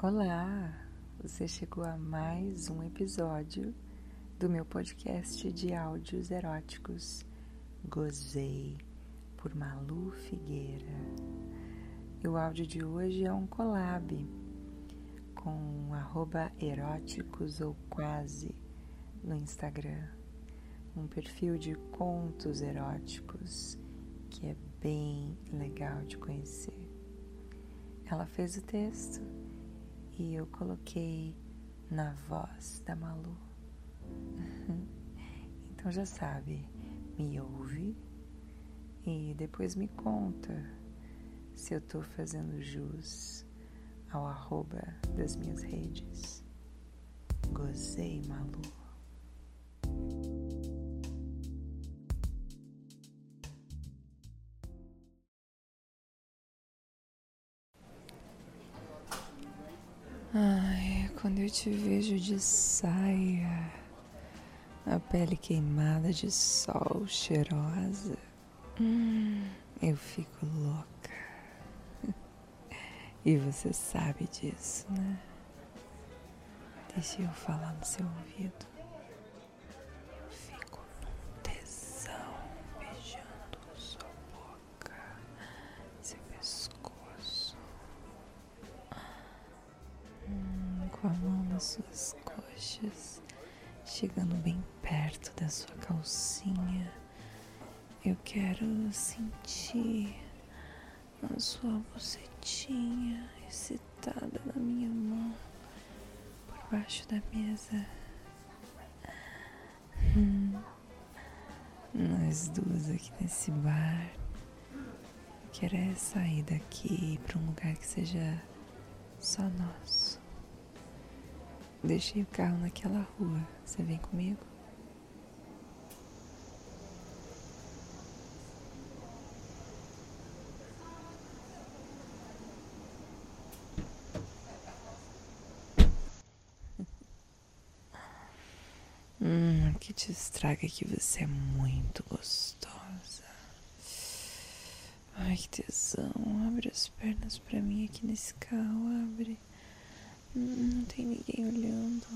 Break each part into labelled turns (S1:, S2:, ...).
S1: Olá, você chegou a mais um episódio do meu podcast de áudios eróticos Gozei por Malu Figueira. E o áudio de hoje é um collab com arroba eróticos ou quase no Instagram, um perfil de contos eróticos que é bem legal de conhecer. Ela fez o texto e eu coloquei na voz da Malu. Então já sabe, me ouve e depois me conta se eu tô fazendo jus ao arroba das minhas redes. Gozei, Malu. Quando eu te vejo de saia, a pele queimada de sol cheirosa, hum, eu fico louca. E você sabe disso, né? Deixa eu falar no seu ouvido. Com a mão nas suas coxas, chegando bem perto da sua calcinha. Eu quero sentir a sua bocetinha excitada na minha mão por baixo da mesa. Hum, nós duas aqui nesse bar. Eu quero é sair daqui para um lugar que seja só nosso. Deixei o carro naquela rua. Você vem comigo? Hum, que te estraga que você é muito gostosa. Ai, que tesão. Abre as pernas pra mim aqui nesse carro, abre. Não tem ninguém olhando.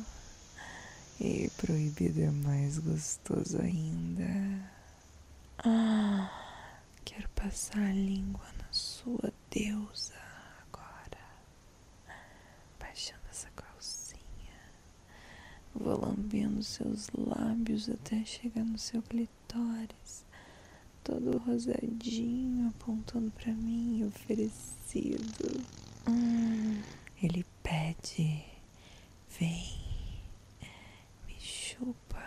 S1: E proibido é mais gostoso ainda. Ah, quero passar a língua na sua deusa agora. Baixando essa calcinha. Vou lambendo seus lábios até chegar no seu clitóris. Todo rosadinho, apontando pra mim, oferecido. Hum, ele pede, vem, me chupa.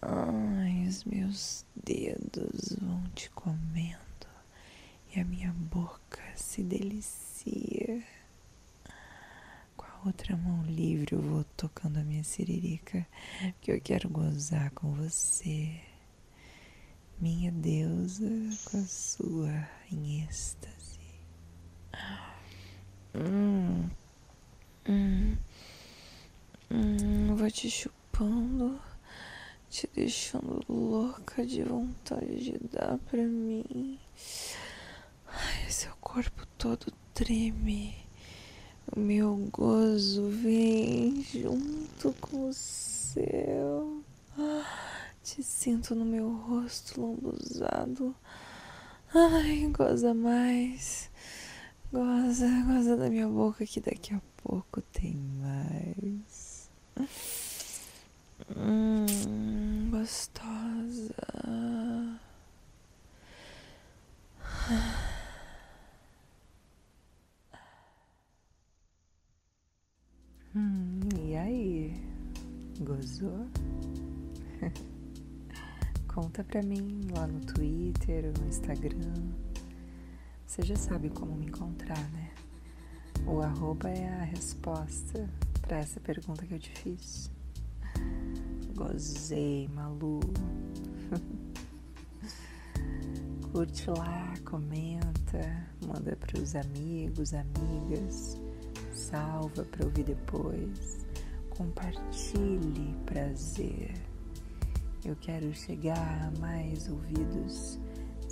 S1: Ai, os meus dedos vão te comendo e a minha boca se delicia. Com a outra mão livre eu vou tocando a minha siririca, porque eu quero gozar com você. Minha deusa com a sua em êxtase. Hum, hum, hum, vou te chupando, te deixando louca de vontade de dar pra mim. Ai, seu corpo todo treme. O meu gozo vem junto com o seu. Te sinto no meu rosto lambuzado. Ai, goza mais. Goza, goza da minha boca que daqui a pouco tem mais. Hum, gostosa. Hum, e aí? Gozou? Conta pra mim lá no Twitter no Instagram. Você já sabe como me encontrar, né? O arroba é a resposta para essa pergunta que eu te fiz. Gozei, Malu. Curte lá, comenta, manda para os amigos, amigas, salva para ouvir depois. Compartilhe prazer. Eu quero chegar a mais ouvidos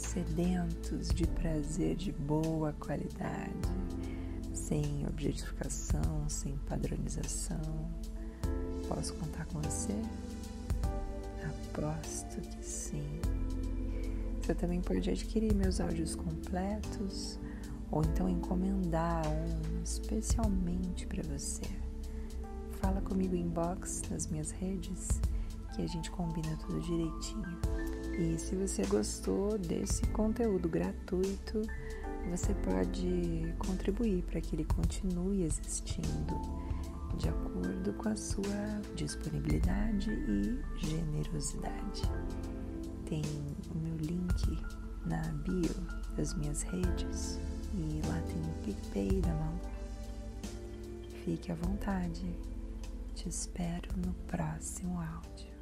S1: sedentos de prazer de boa qualidade. sem objetificação, sem padronização. Posso contar com você? Aposto que sim. Você também pode adquirir meus áudios completos ou então encomendar um especialmente para você. Fala comigo inbox nas minhas redes que a gente combina tudo direitinho. E se você gostou desse conteúdo gratuito, você pode contribuir para que ele continue existindo de acordo com a sua disponibilidade e generosidade. Tem o meu link na bio das minhas redes e lá tem o PicPay da mão. Fique à vontade. Te espero no próximo áudio.